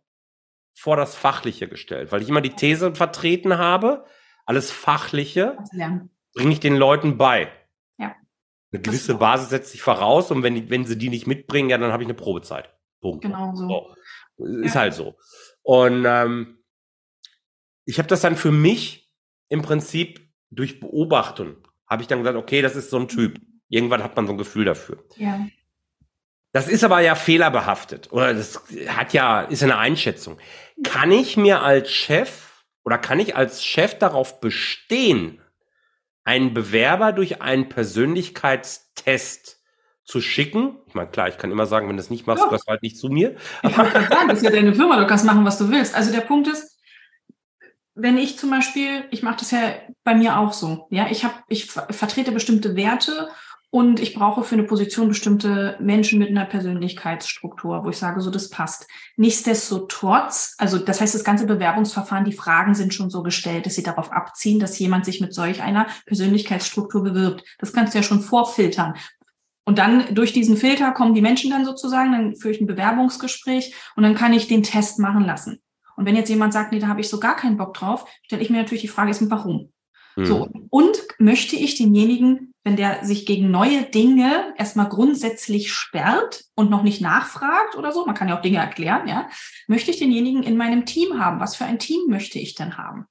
vor das Fachliche gestellt, weil ich immer die These vertreten habe, alles Fachliche bringe ich den Leuten bei. Ja. Eine gewisse Basis setzt sich voraus und wenn, die, wenn sie die nicht mitbringen, ja, dann habe ich eine Probezeit. Punkt. Genau so. so. Ist ja. halt so. Und ähm, ich habe das dann für mich im Prinzip durch Beobachtung, habe ich dann gesagt, okay, das ist so ein Typ. Irgendwann hat man so ein Gefühl dafür. Ja. Das ist aber ja fehlerbehaftet oder das hat ja ist eine Einschätzung. Kann ich mir als Chef oder kann ich als Chef darauf bestehen, einen Bewerber durch einen Persönlichkeitstest zu schicken? Ich meine, klar, ich kann immer sagen, wenn du das nicht machst, ja. gehörst halt nicht zu mir. Ich wollte gerade sagen, das ist ja deine Firma, du kannst machen, was du willst. Also der Punkt ist, wenn ich zum Beispiel, ich mache das ja bei mir auch so, ja, ich habe, ich vertrete bestimmte Werte und ich brauche für eine Position bestimmte Menschen mit einer Persönlichkeitsstruktur, wo ich sage, so das passt. Nichtsdestotrotz, also das heißt, das ganze Bewerbungsverfahren, die Fragen sind schon so gestellt, dass sie darauf abziehen, dass jemand sich mit solch einer Persönlichkeitsstruktur bewirbt. Das kannst du ja schon vorfiltern. Und dann durch diesen Filter kommen die Menschen dann sozusagen, dann führe ich ein Bewerbungsgespräch und dann kann ich den Test machen lassen. Und wenn jetzt jemand sagt, nee, da habe ich so gar keinen Bock drauf, stelle ich mir natürlich die Frage, ist, warum? Mhm. So, und möchte ich denjenigen, wenn der sich gegen neue Dinge erstmal grundsätzlich sperrt und noch nicht nachfragt oder so, man kann ja auch Dinge erklären, ja, möchte ich denjenigen in meinem Team haben? Was für ein Team möchte ich denn haben?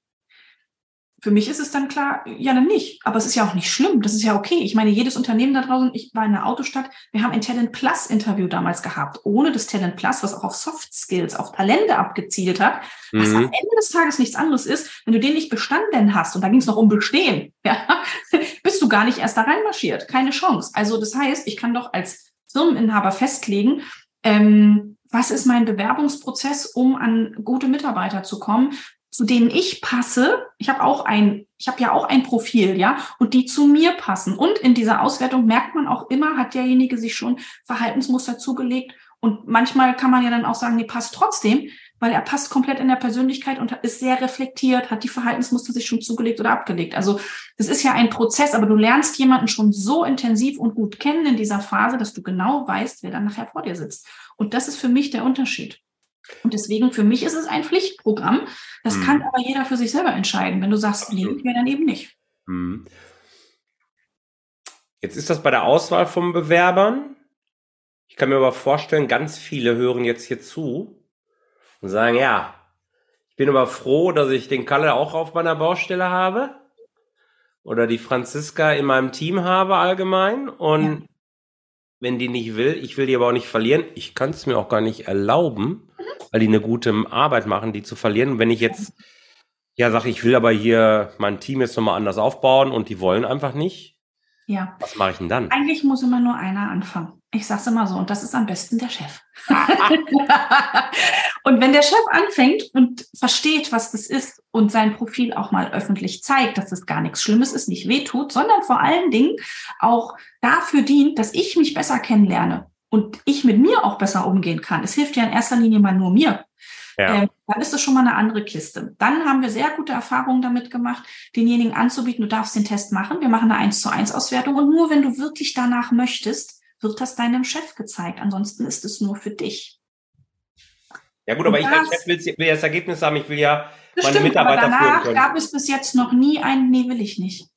Für mich ist es dann klar, ja, dann nicht. Aber es ist ja auch nicht schlimm. Das ist ja okay. Ich meine, jedes Unternehmen da draußen, ich war in der Autostadt, wir haben ein Talent Plus Interview damals gehabt. Ohne das Talent Plus, was auch auf Soft Skills, auf Talente abgezielt hat, was Mhm. am Ende des Tages nichts anderes ist, wenn du den nicht bestanden hast, und da ging es noch um Bestehen, ja, bist du gar nicht erst da reinmarschiert. Keine Chance. Also das heißt, ich kann doch als Firmeninhaber festlegen, ähm, was ist mein Bewerbungsprozess, um an gute Mitarbeiter zu kommen, zu denen ich passe. Ich habe auch ein, ich habe ja auch ein Profil, ja, und die zu mir passen. Und in dieser Auswertung merkt man auch immer, hat derjenige sich schon Verhaltensmuster zugelegt. Und manchmal kann man ja dann auch sagen, nee, passt trotzdem, weil er passt komplett in der Persönlichkeit und ist sehr reflektiert, hat die Verhaltensmuster sich schon zugelegt oder abgelegt. Also das ist ja ein Prozess, aber du lernst jemanden schon so intensiv und gut kennen in dieser Phase, dass du genau weißt, wer dann nachher vor dir sitzt. Und das ist für mich der Unterschied. Und deswegen, für mich ist es ein Pflichtprogramm. Das Mhm. kann aber jeder für sich selber entscheiden. Wenn du sagst, nee, mir dann eben nicht. Mhm. Jetzt ist das bei der Auswahl von Bewerbern. Ich kann mir aber vorstellen, ganz viele hören jetzt hier zu und sagen, ja, ich bin aber froh, dass ich den Kalle auch auf meiner Baustelle habe oder die Franziska in meinem Team habe allgemein und Ja. Wenn die nicht will, ich will die aber auch nicht verlieren. Ich kann es mir auch gar nicht erlauben, weil die eine gute Arbeit machen, die zu verlieren. Wenn ich jetzt ja sage, ich will aber hier mein Team jetzt nochmal anders aufbauen und die wollen einfach nicht, Ja. was mache ich denn dann? Eigentlich muss immer nur einer anfangen. Ich sag's immer so, und das ist am besten der Chef. und wenn der Chef anfängt und versteht, was das ist und sein Profil auch mal öffentlich zeigt, dass es gar nichts Schlimmes ist, nicht wehtut, sondern vor allen Dingen auch dafür dient, dass ich mich besser kennenlerne und ich mit mir auch besser umgehen kann. Es hilft ja in erster Linie mal nur mir. Ja. Ähm, dann ist es schon mal eine andere Kiste. Dann haben wir sehr gute Erfahrungen damit gemacht, denjenigen anzubieten, du darfst den Test machen. Wir machen eine 1 zu 1 Auswertung und nur wenn du wirklich danach möchtest, wird das deinem Chef gezeigt. Ansonsten ist es nur für dich. Ja gut, aber Und ich als das- Chef will, will ja das Ergebnis haben, ich will ja Das meine stimmt, aber Mitarbeiter führen danach können. gab es bis jetzt noch nie ein Nee, will ich nicht.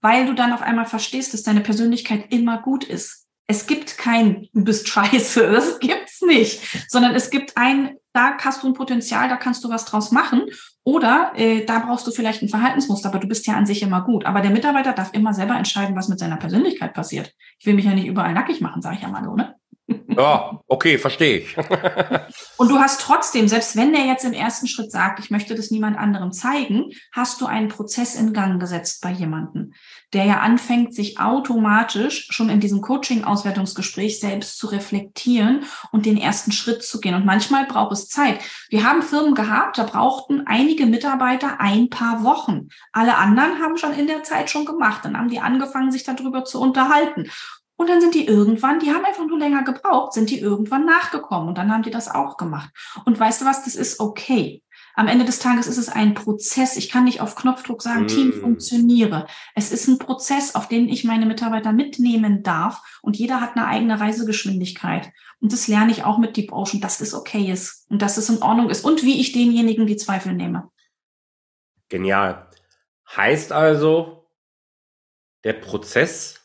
Weil du dann auf einmal verstehst, dass deine Persönlichkeit immer gut ist. Es gibt kein, du bist scheiße, das gibt's nicht, sondern es gibt ein, da hast du ein Potenzial, da kannst du was draus machen oder äh, da brauchst du vielleicht ein Verhaltensmuster, aber du bist ja an sich immer gut. Aber der Mitarbeiter darf immer selber entscheiden, was mit seiner Persönlichkeit passiert. Ich will mich ja nicht überall nackig machen, sage ich ja mal so, ne? Ja, okay, verstehe ich. Und du hast trotzdem, selbst wenn der jetzt im ersten Schritt sagt, ich möchte das niemand anderem zeigen, hast du einen Prozess in Gang gesetzt bei jemandem, der ja anfängt, sich automatisch schon in diesem Coaching-Auswertungsgespräch selbst zu reflektieren und den ersten Schritt zu gehen. Und manchmal braucht es Zeit. Wir haben Firmen gehabt, da brauchten einige Mitarbeiter ein paar Wochen. Alle anderen haben schon in der Zeit schon gemacht. Dann haben die angefangen, sich darüber zu unterhalten. Und dann sind die irgendwann, die haben einfach nur länger gebraucht, sind die irgendwann nachgekommen und dann haben die das auch gemacht. Und weißt du was, das ist okay. Am Ende des Tages ist es ein Prozess. Ich kann nicht auf Knopfdruck sagen, Mm. Team funktioniere. Es ist ein Prozess, auf den ich meine Mitarbeiter mitnehmen darf und jeder hat eine eigene Reisegeschwindigkeit. Und das lerne ich auch mit Deep Ocean, dass das okay ist und dass es in Ordnung ist und wie ich denjenigen die Zweifel nehme. Genial. Heißt also, der Prozess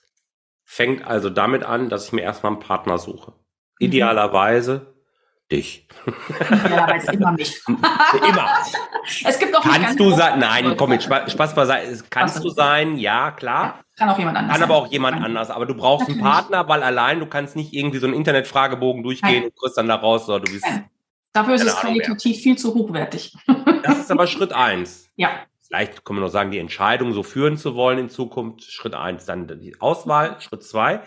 fängt also damit an, dass ich mir erstmal einen Partner suche. Mhm. Idealerweise dich. Idealerweise immer mich. Immer. Es gibt auch Kannst du sein, nein, komm, mit Spaß, beiseite. Kannst Spaß du sein, ja, klar. Kann auch jemand anders Kann sein. aber auch jemand anders. Aber du brauchst einen Natürlich. Partner, weil allein du kannst nicht irgendwie so einen Internetfragebogen durchgehen Nein. und kriegst dann da raus, so, du bist. Nein. Dafür ist es qualitativ viel zu hochwertig. Das ist aber Schritt eins. Ja, Vielleicht können wir noch sagen, die Entscheidung, so führen zu wollen in Zukunft. Schritt eins, dann die Auswahl. Schritt zwei.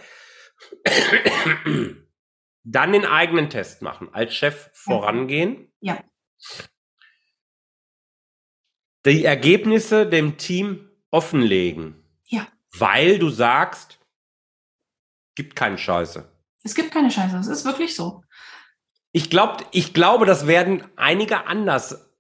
Dann den eigenen Test machen. Als Chef vorangehen. ja, Die Ergebnisse dem Team offenlegen. ja. Weil du sagst, gibt keine Scheiße. Es gibt keine Scheiße. Es ist wirklich so. Ich, glaub, ich glaube, das werden einige anders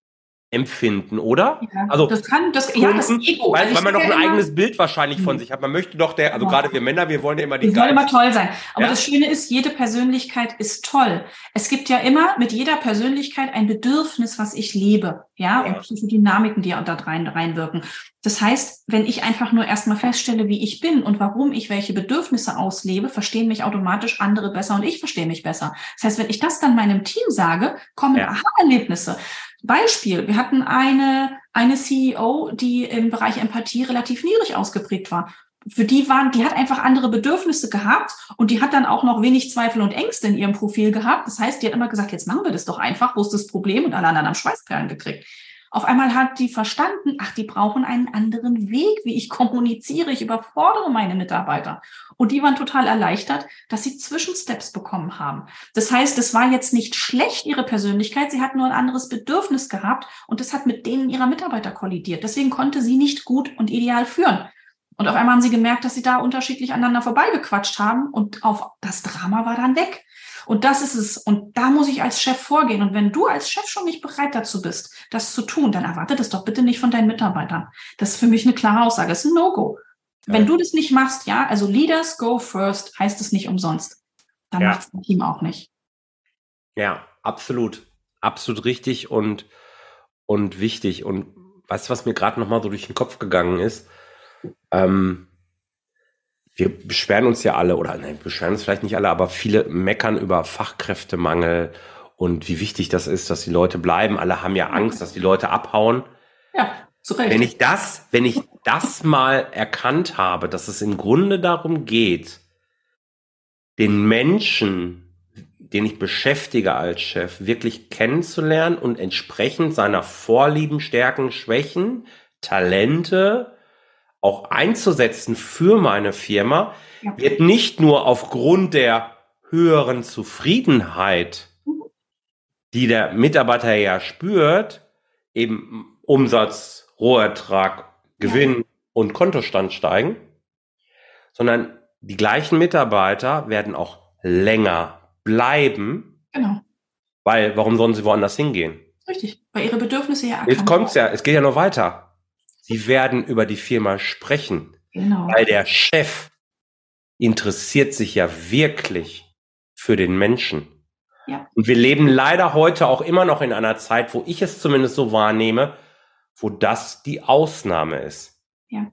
empfinden, oder? Ja, also das kann, das, ja, das Ego. Weil, weil man noch ein eigenes Bild wahrscheinlich von mhm. sich hat. Man möchte doch der, also ja. gerade wir Männer, wir wollen ja immer die. Wir wollen immer toll sein. Aber ja? das Schöne ist, jede Persönlichkeit ist toll. Es gibt ja immer mit jeder Persönlichkeit ein Bedürfnis, was ich lebe, ja, und Psychodynamiken, die da rein, reinwirken. Das heißt, wenn ich einfach nur erstmal feststelle, wie ich bin und warum ich welche Bedürfnisse auslebe, verstehen mich automatisch andere besser und ich verstehe mich besser. Das heißt, wenn ich das dann meinem Team sage, kommen. Aha-Erlebnisse. Beispiel, wir hatten eine, eine CEO, die im Bereich Empathie relativ niedrig ausgeprägt war. Für die waren, die hat einfach andere Bedürfnisse gehabt und die hat dann auch noch wenig Zweifel und Ängste in ihrem Profil gehabt. Das heißt, die hat immer gesagt, jetzt machen wir das doch einfach, wo ist das Problem? Und alle anderen haben Schweißperlen gekriegt. Auf einmal hat die verstanden, ach, die brauchen einen anderen Weg, wie ich kommuniziere. Ich überfordere meine Mitarbeiter. Und die waren total erleichtert, dass sie Zwischensteps bekommen haben. Das heißt, es war jetzt nicht schlecht, ihre Persönlichkeit. Sie hat nur ein anderes Bedürfnis gehabt und das hat mit denen ihrer Mitarbeiter kollidiert. Deswegen konnte sie nicht gut und ideal führen. Und auf einmal haben sie gemerkt, dass sie da unterschiedlich aneinander vorbeigequatscht haben und auf das Drama war dann weg. Und das ist es. Und da muss ich als Chef vorgehen. Und wenn du als Chef schon nicht bereit dazu bist, das zu tun, dann erwarte das doch bitte nicht von deinen Mitarbeitern. Das ist für mich eine klare Aussage. Das ist ein No-Go. Ja. Wenn du das nicht machst, ja, also Leaders go first heißt es nicht umsonst. Dann ja. macht es ein Team auch nicht. Ja, absolut. Absolut richtig und, und wichtig. Und weißt du, was mir gerade nochmal so durch den Kopf gegangen ist? Ähm, wir beschweren uns ja alle, oder nein, beschweren uns vielleicht nicht alle, aber viele meckern über Fachkräftemangel und wie wichtig das ist, dass die Leute bleiben. Alle haben ja Angst, dass die Leute abhauen. Ja, zu Recht. Wenn ich das, wenn ich das mal erkannt habe, dass es im Grunde darum geht, den Menschen, den ich beschäftige als Chef, wirklich kennenzulernen und entsprechend seiner Vorlieben, Stärken, Schwächen, Talente, auch einzusetzen für meine Firma, ja. wird nicht nur aufgrund der höheren Zufriedenheit, die der Mitarbeiter ja spürt, eben Umsatz, Rohertrag, Gewinn ja. und Kontostand steigen, sondern die gleichen Mitarbeiter werden auch länger bleiben. Genau. Weil, warum sollen sie woanders hingehen? Richtig, weil ihre Bedürfnisse ja Jetzt kommt's ja, es geht ja noch weiter. Sie werden über die Firma sprechen. Genau. Weil der Chef interessiert sich ja wirklich für den Menschen. Ja. Und wir leben leider heute auch immer noch in einer Zeit, wo ich es zumindest so wahrnehme, wo das die Ausnahme ist. Ja.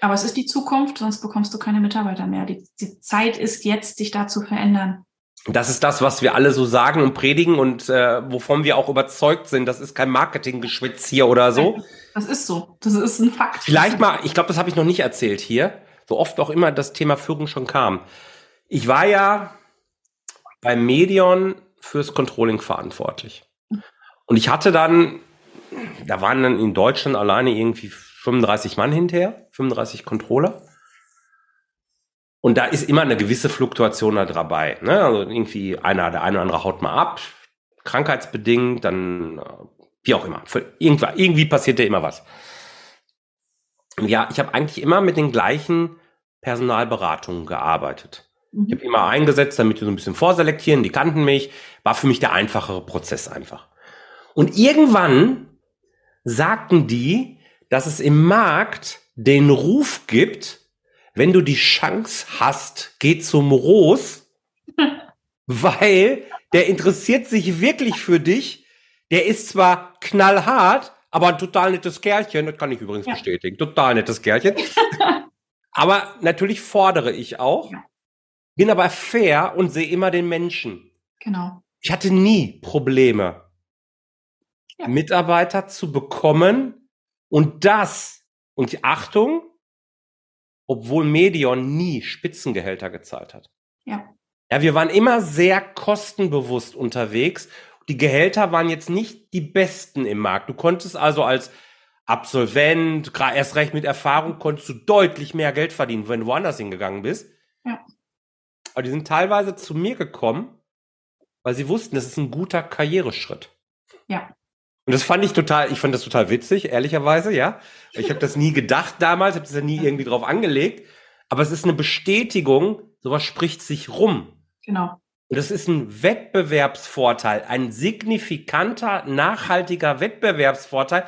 Aber es ist die Zukunft, sonst bekommst du keine Mitarbeiter mehr. Die, die Zeit ist jetzt, sich da zu verändern. Das ist das, was wir alle so sagen und predigen und äh, wovon wir auch überzeugt sind. Das ist kein Marketinggeschwätz hier oder so. Das ist so. Das ist ein Fakt. Vielleicht mal, ich glaube, das habe ich noch nicht erzählt hier, so oft auch immer das Thema Führung schon kam. Ich war ja beim Medion fürs Controlling verantwortlich. Und ich hatte dann, da waren dann in Deutschland alleine irgendwie 35 Mann hinterher, 35 Controller. Und da ist immer eine gewisse Fluktuation da dabei. Ne? Also irgendwie einer, der eine oder andere haut mal ab, krankheitsbedingt, dann äh, wie auch immer. Irgendwie, irgendwie passiert ja immer was. Ja, ich habe eigentlich immer mit den gleichen Personalberatungen gearbeitet. Mhm. Ich habe immer eingesetzt, damit die so ein bisschen vorselektieren, die kannten mich, war für mich der einfachere Prozess einfach. Und irgendwann sagten die, dass es im Markt den Ruf gibt, wenn du die Chance hast, geh zum Ros, weil der interessiert sich wirklich für dich. Der ist zwar knallhart, aber ein total nettes Kerlchen. Das kann ich übrigens ja. bestätigen. Total nettes Kerlchen. aber natürlich fordere ich auch. Bin aber fair und sehe immer den Menschen. Genau. Ich hatte nie Probleme, ja. Mitarbeiter zu bekommen und das, und die Achtung, obwohl Medion nie Spitzengehälter gezahlt hat. Ja. Ja, wir waren immer sehr kostenbewusst unterwegs. Die Gehälter waren jetzt nicht die besten im Markt. Du konntest also als Absolvent, erst recht mit Erfahrung, konntest du deutlich mehr Geld verdienen, wenn du woanders hingegangen bist. Ja. Aber die sind teilweise zu mir gekommen, weil sie wussten, das ist ein guter Karriereschritt. Ja. Und das fand ich total, ich fand das total witzig, ehrlicherweise, ja. Ich habe das nie gedacht damals, habe das ja nie irgendwie drauf angelegt. Aber es ist eine Bestätigung, sowas spricht sich rum. Genau. Und das ist ein Wettbewerbsvorteil, ein signifikanter, nachhaltiger Wettbewerbsvorteil,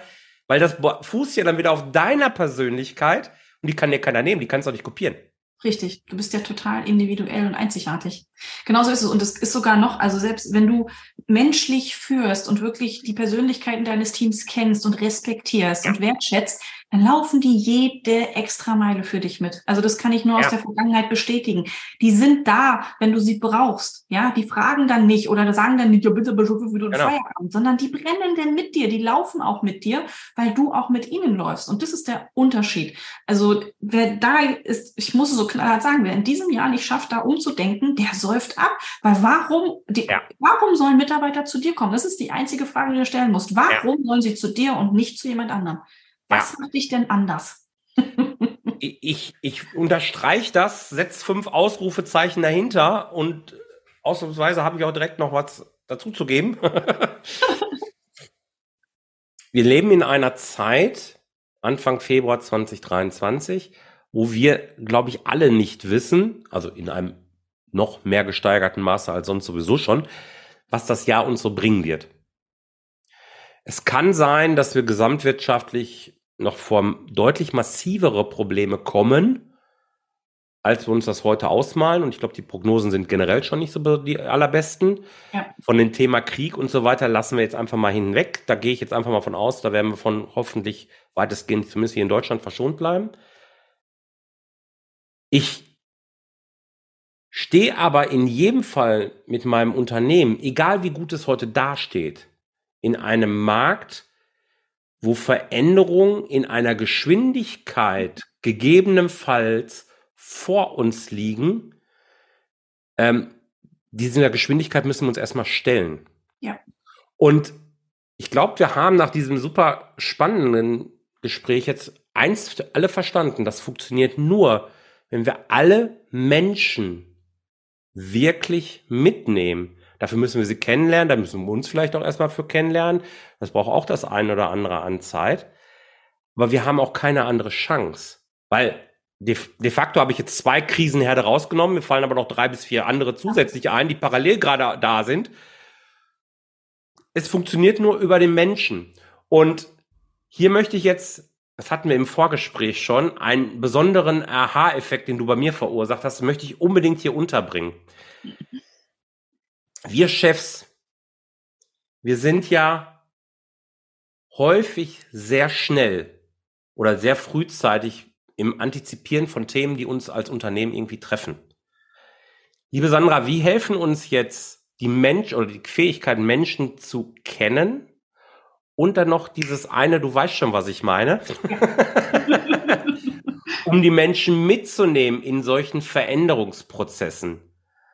weil das fußt ja dann wieder auf deiner Persönlichkeit und die kann dir keiner nehmen, die kannst du auch nicht kopieren. Richtig, du bist ja total individuell und einzigartig. Genauso ist es. Und es ist sogar noch, also selbst wenn du menschlich führst und wirklich die Persönlichkeiten deines Teams kennst und respektierst ja. und wertschätzt, dann laufen die jede Extrameile für dich mit. Also das kann ich nur ja. aus der Vergangenheit bestätigen. Die sind da, wenn du sie brauchst. Ja, die fragen dann nicht oder sagen dann nicht, ja bitte beschuffe wieder genau. Feierabend, sondern die brennen denn mit dir, die laufen auch mit dir, weil du auch mit ihnen läufst. Und das ist der Unterschied. Also wer da ist, ich muss es so klar sagen, wer in diesem Jahr nicht schafft, da umzudenken, der säuft ab. Weil warum, die, ja. warum sollen Mitarbeiter zu dir kommen? Das ist die einzige Frage, die du stellen musst. Warum ja. sollen sie zu dir und nicht zu jemand anderem? Was ja. macht dich denn anders? ich, ich unterstreiche das, setze fünf Ausrufezeichen dahinter und ausnahmsweise habe ich auch direkt noch was dazu zu geben. wir leben in einer Zeit, Anfang Februar 2023, wo wir, glaube ich, alle nicht wissen, also in einem noch mehr gesteigerten Maße als sonst sowieso schon, was das Jahr uns so bringen wird. Es kann sein, dass wir gesamtwirtschaftlich noch vor deutlich massivere Probleme kommen, als wir uns das heute ausmalen. Und ich glaube, die Prognosen sind generell schon nicht so die allerbesten. Ja. Von dem Thema Krieg und so weiter lassen wir jetzt einfach mal hinweg. Da gehe ich jetzt einfach mal von aus, da werden wir von hoffentlich weitestgehend, zumindest hier in Deutschland, verschont bleiben. Ich stehe aber in jedem Fall mit meinem Unternehmen, egal wie gut es heute dasteht, in einem Markt, wo Veränderungen in einer Geschwindigkeit gegebenenfalls vor uns liegen, ähm, dieser Geschwindigkeit müssen wir uns erstmal stellen. Ja. Und ich glaube, wir haben nach diesem super spannenden Gespräch jetzt eins alle verstanden. Das funktioniert nur, wenn wir alle Menschen wirklich mitnehmen. Dafür müssen wir sie kennenlernen, da müssen wir uns vielleicht auch erstmal für kennenlernen. Das braucht auch das eine oder andere an Zeit. Aber wir haben auch keine andere Chance. Weil de, de facto habe ich jetzt zwei Krisenherde rausgenommen, mir fallen aber noch drei bis vier andere zusätzlich ein, die parallel gerade da sind. Es funktioniert nur über den Menschen. Und hier möchte ich jetzt, das hatten wir im Vorgespräch schon, einen besonderen Aha-Effekt, den du bei mir verursacht hast, möchte ich unbedingt hier unterbringen wir Chefs, wir sind ja häufig sehr schnell oder sehr frühzeitig im Antizipieren von Themen, die uns als Unternehmen irgendwie treffen. Liebe Sandra, wie helfen uns jetzt die Mensch oder die Fähigkeit, Menschen zu kennen und dann noch dieses eine, du weißt schon, was ich meine, um die Menschen mitzunehmen in solchen Veränderungsprozessen.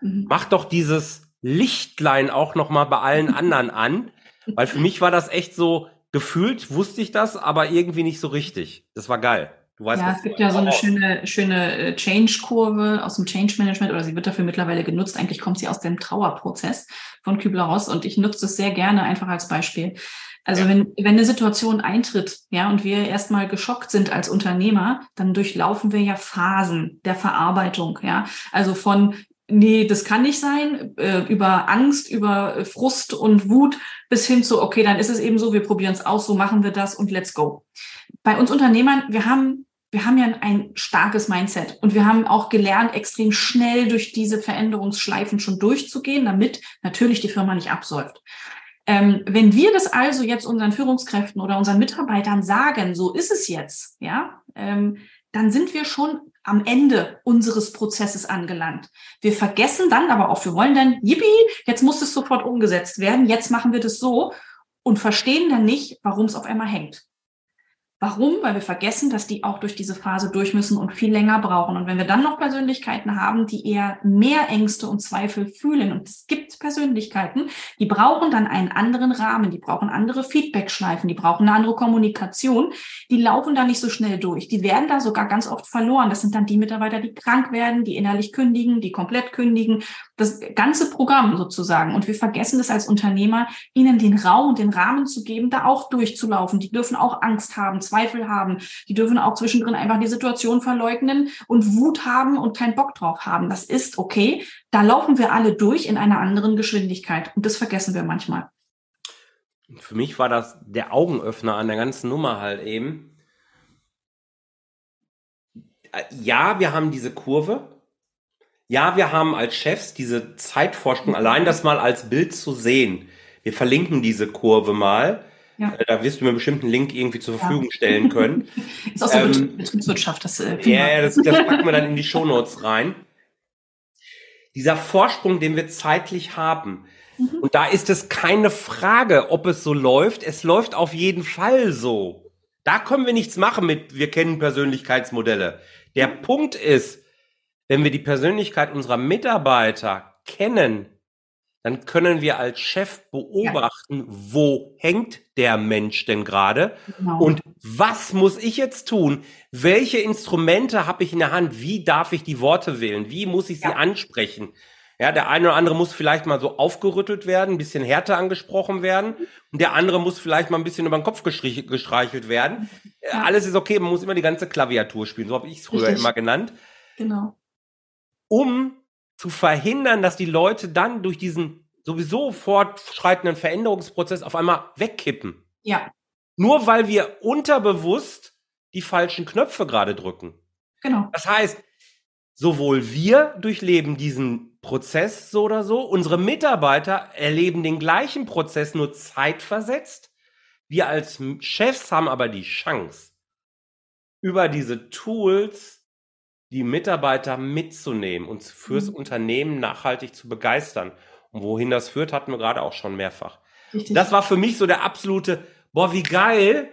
Mhm. Mach doch dieses Lichtlein auch noch mal bei allen anderen an, weil für mich war das echt so gefühlt wusste ich das, aber irgendwie nicht so richtig. Das war geil. Du weißt, ja, es gibt ja so eine aus. schöne, schöne äh, Change-Kurve aus dem Change-Management oder sie wird dafür mittlerweile genutzt. Eigentlich kommt sie aus dem Trauerprozess von Kübler-Ross und ich nutze es sehr gerne einfach als Beispiel. Also ja. wenn, wenn eine Situation eintritt, ja, und wir erstmal geschockt sind als Unternehmer, dann durchlaufen wir ja Phasen der Verarbeitung, ja. Also von nee, das kann nicht sein, äh, über Angst, über Frust und Wut bis hin zu, okay, dann ist es eben so, wir probieren es aus, so machen wir das und let's go. Bei uns Unternehmern, wir haben wir haben ja ein starkes Mindset und wir haben auch gelernt, extrem schnell durch diese Veränderungsschleifen schon durchzugehen, damit natürlich die Firma nicht absäuft. Ähm, wenn wir das also jetzt unseren Führungskräften oder unseren Mitarbeitern sagen, so ist es jetzt, ja, ähm, dann sind wir schon am Ende unseres Prozesses angelangt. Wir vergessen dann aber auch, wir wollen dann, yippie, jetzt muss es sofort umgesetzt werden, jetzt machen wir das so und verstehen dann nicht, warum es auf einmal hängt. Warum? Weil wir vergessen, dass die auch durch diese Phase durch müssen und viel länger brauchen. Und wenn wir dann noch Persönlichkeiten haben, die eher mehr Ängste und Zweifel fühlen, und es gibt Persönlichkeiten, die brauchen dann einen anderen Rahmen, die brauchen andere Feedback-Schleifen, die brauchen eine andere Kommunikation, die laufen da nicht so schnell durch. Die werden da sogar ganz oft verloren. Das sind dann die Mitarbeiter, die krank werden, die innerlich kündigen, die komplett kündigen. Das ganze Programm sozusagen. Und wir vergessen es als Unternehmer, ihnen den Raum und den Rahmen zu geben, da auch durchzulaufen. Die dürfen auch Angst haben, Zweifel haben. Die dürfen auch zwischendrin einfach die Situation verleugnen und Wut haben und keinen Bock drauf haben. Das ist okay. Da laufen wir alle durch in einer anderen Geschwindigkeit. Und das vergessen wir manchmal. Für mich war das der Augenöffner an der ganzen Nummer halt eben. Ja, wir haben diese Kurve. Ja, wir haben als Chefs diese Zeitforschung, allein das mal als Bild zu sehen. Wir verlinken diese Kurve mal. Ja. Äh, da wirst du mir bestimmt einen Link irgendwie zur Verfügung ja. stellen können. ist aus der ähm, Betriebswirtschaft, das äh, Ja, das, das packen wir dann in die Shownotes rein. Dieser Vorsprung, den wir zeitlich haben, Mhm. Und da ist es keine Frage, ob es so läuft. Es läuft auf jeden Fall so. Da können wir nichts machen mit, wir kennen Persönlichkeitsmodelle. Der mhm. Punkt ist, wenn wir die Persönlichkeit unserer Mitarbeiter kennen, dann können wir als Chef beobachten, ja. wo hängt der Mensch denn gerade genau. und was muss ich jetzt tun? Welche Instrumente habe ich in der Hand? Wie darf ich die Worte wählen? Wie muss ich sie ja. ansprechen? Ja, der eine oder andere muss vielleicht mal so aufgerüttelt werden, ein bisschen härter angesprochen werden. Und der andere muss vielleicht mal ein bisschen über den Kopf gestreichelt werden. Ja. Alles ist okay, man muss immer die ganze Klaviatur spielen. So habe ich es früher Richtig. immer genannt. Genau. Um zu verhindern, dass die Leute dann durch diesen sowieso fortschreitenden Veränderungsprozess auf einmal wegkippen. Ja. Nur weil wir unterbewusst die falschen Knöpfe gerade drücken. Genau. Das heißt, sowohl wir durchleben diesen Prozess so oder so. Unsere Mitarbeiter erleben den gleichen Prozess nur zeitversetzt. Wir als Chefs haben aber die Chance, über diese Tools die Mitarbeiter mitzunehmen und fürs mhm. Unternehmen nachhaltig zu begeistern. Und wohin das führt, hatten wir gerade auch schon mehrfach. Richtig. Das war für mich so der absolute, boah, wie geil.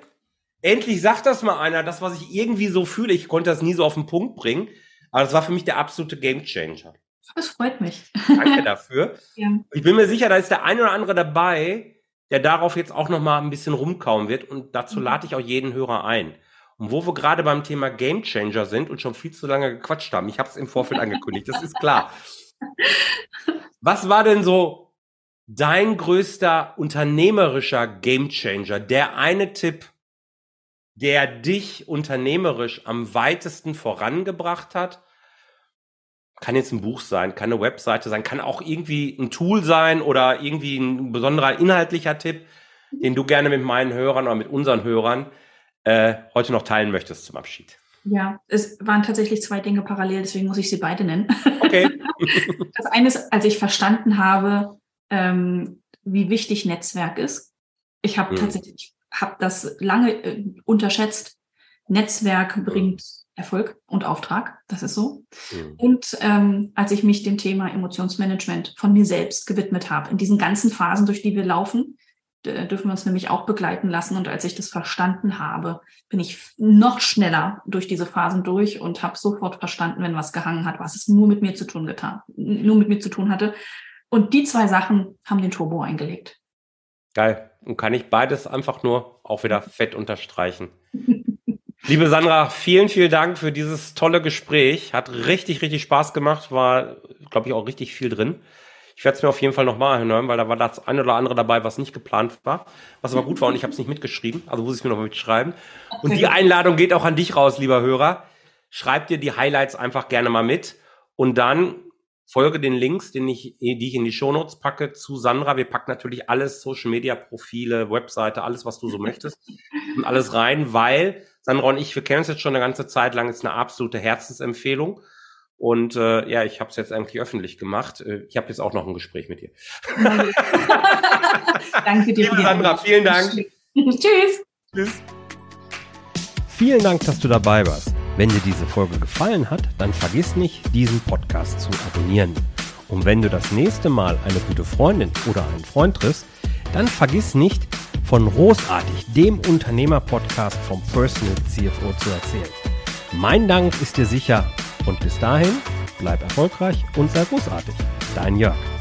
Endlich sagt das mal einer, das, was ich irgendwie so fühle. Ich konnte das nie so auf den Punkt bringen. Aber das war für mich der absolute Gamechanger. Das freut mich. Danke dafür. ja. Ich bin mir sicher, da ist der ein oder andere dabei, der darauf jetzt auch noch mal ein bisschen rumkauen wird. Und dazu mhm. lade ich auch jeden Hörer ein. Und wo wir gerade beim Thema Gamechanger sind und schon viel zu lange gequatscht haben, ich habe es im Vorfeld angekündigt, das ist klar. Was war denn so dein größter unternehmerischer Gamechanger? Der eine Tipp, der dich unternehmerisch am weitesten vorangebracht hat kann jetzt ein Buch sein, kann eine Webseite sein, kann auch irgendwie ein Tool sein oder irgendwie ein besonderer inhaltlicher Tipp, den du gerne mit meinen Hörern oder mit unseren Hörern äh, heute noch teilen möchtest zum Abschied. Ja, es waren tatsächlich zwei Dinge parallel, deswegen muss ich sie beide nennen. Okay. das eine ist, als ich verstanden habe, ähm, wie wichtig Netzwerk ist. Ich habe hm. tatsächlich, habe das lange äh, unterschätzt. Netzwerk bringt Erfolg und Auftrag, das ist so. Mhm. Und ähm, als ich mich dem Thema Emotionsmanagement von mir selbst gewidmet habe, in diesen ganzen Phasen, durch die wir laufen, dürfen wir uns nämlich auch begleiten lassen. Und als ich das verstanden habe, bin ich noch schneller durch diese Phasen durch und habe sofort verstanden, wenn was gehangen hat, was es nur mit mir zu tun getan, nur mit mir zu tun hatte. Und die zwei Sachen haben den Turbo eingelegt. Geil. Und kann ich beides einfach nur auch wieder fett unterstreichen. Liebe Sandra, vielen, vielen Dank für dieses tolle Gespräch. Hat richtig, richtig Spaß gemacht. War, glaube ich, auch richtig viel drin. Ich werde es mir auf jeden Fall nochmal hören, weil da war das eine oder andere dabei, was nicht geplant war, was aber gut war und ich habe es nicht mitgeschrieben, also muss ich mir nochmal mitschreiben. Und die Einladung geht auch an dich raus, lieber Hörer. Schreib dir die Highlights einfach gerne mal mit und dann folge den Links, den ich, die ich in die Shownotes packe zu Sandra. Wir packen natürlich alles, Social Media Profile, Webseite, alles, was du so möchtest und alles rein, weil Sandra und ich, wir kennen uns jetzt schon eine ganze Zeit lang, ist eine absolute Herzensempfehlung. Und äh, ja, ich habe es jetzt eigentlich öffentlich gemacht. Äh, ich habe jetzt auch noch ein Gespräch mit dir. Danke dir. Liebe Sandra, vielen Dank. Tschüss. Tschüss. Vielen Dank, dass du dabei warst. Wenn dir diese Folge gefallen hat, dann vergiss nicht, diesen Podcast zu abonnieren. Und wenn du das nächste Mal eine gute Freundin oder einen Freund triffst, dann vergiss nicht, von Großartig, dem Unternehmer-Podcast vom Personal CFO zu erzählen. Mein Dank ist dir sicher und bis dahin bleib erfolgreich und sei großartig. Dein Jörg.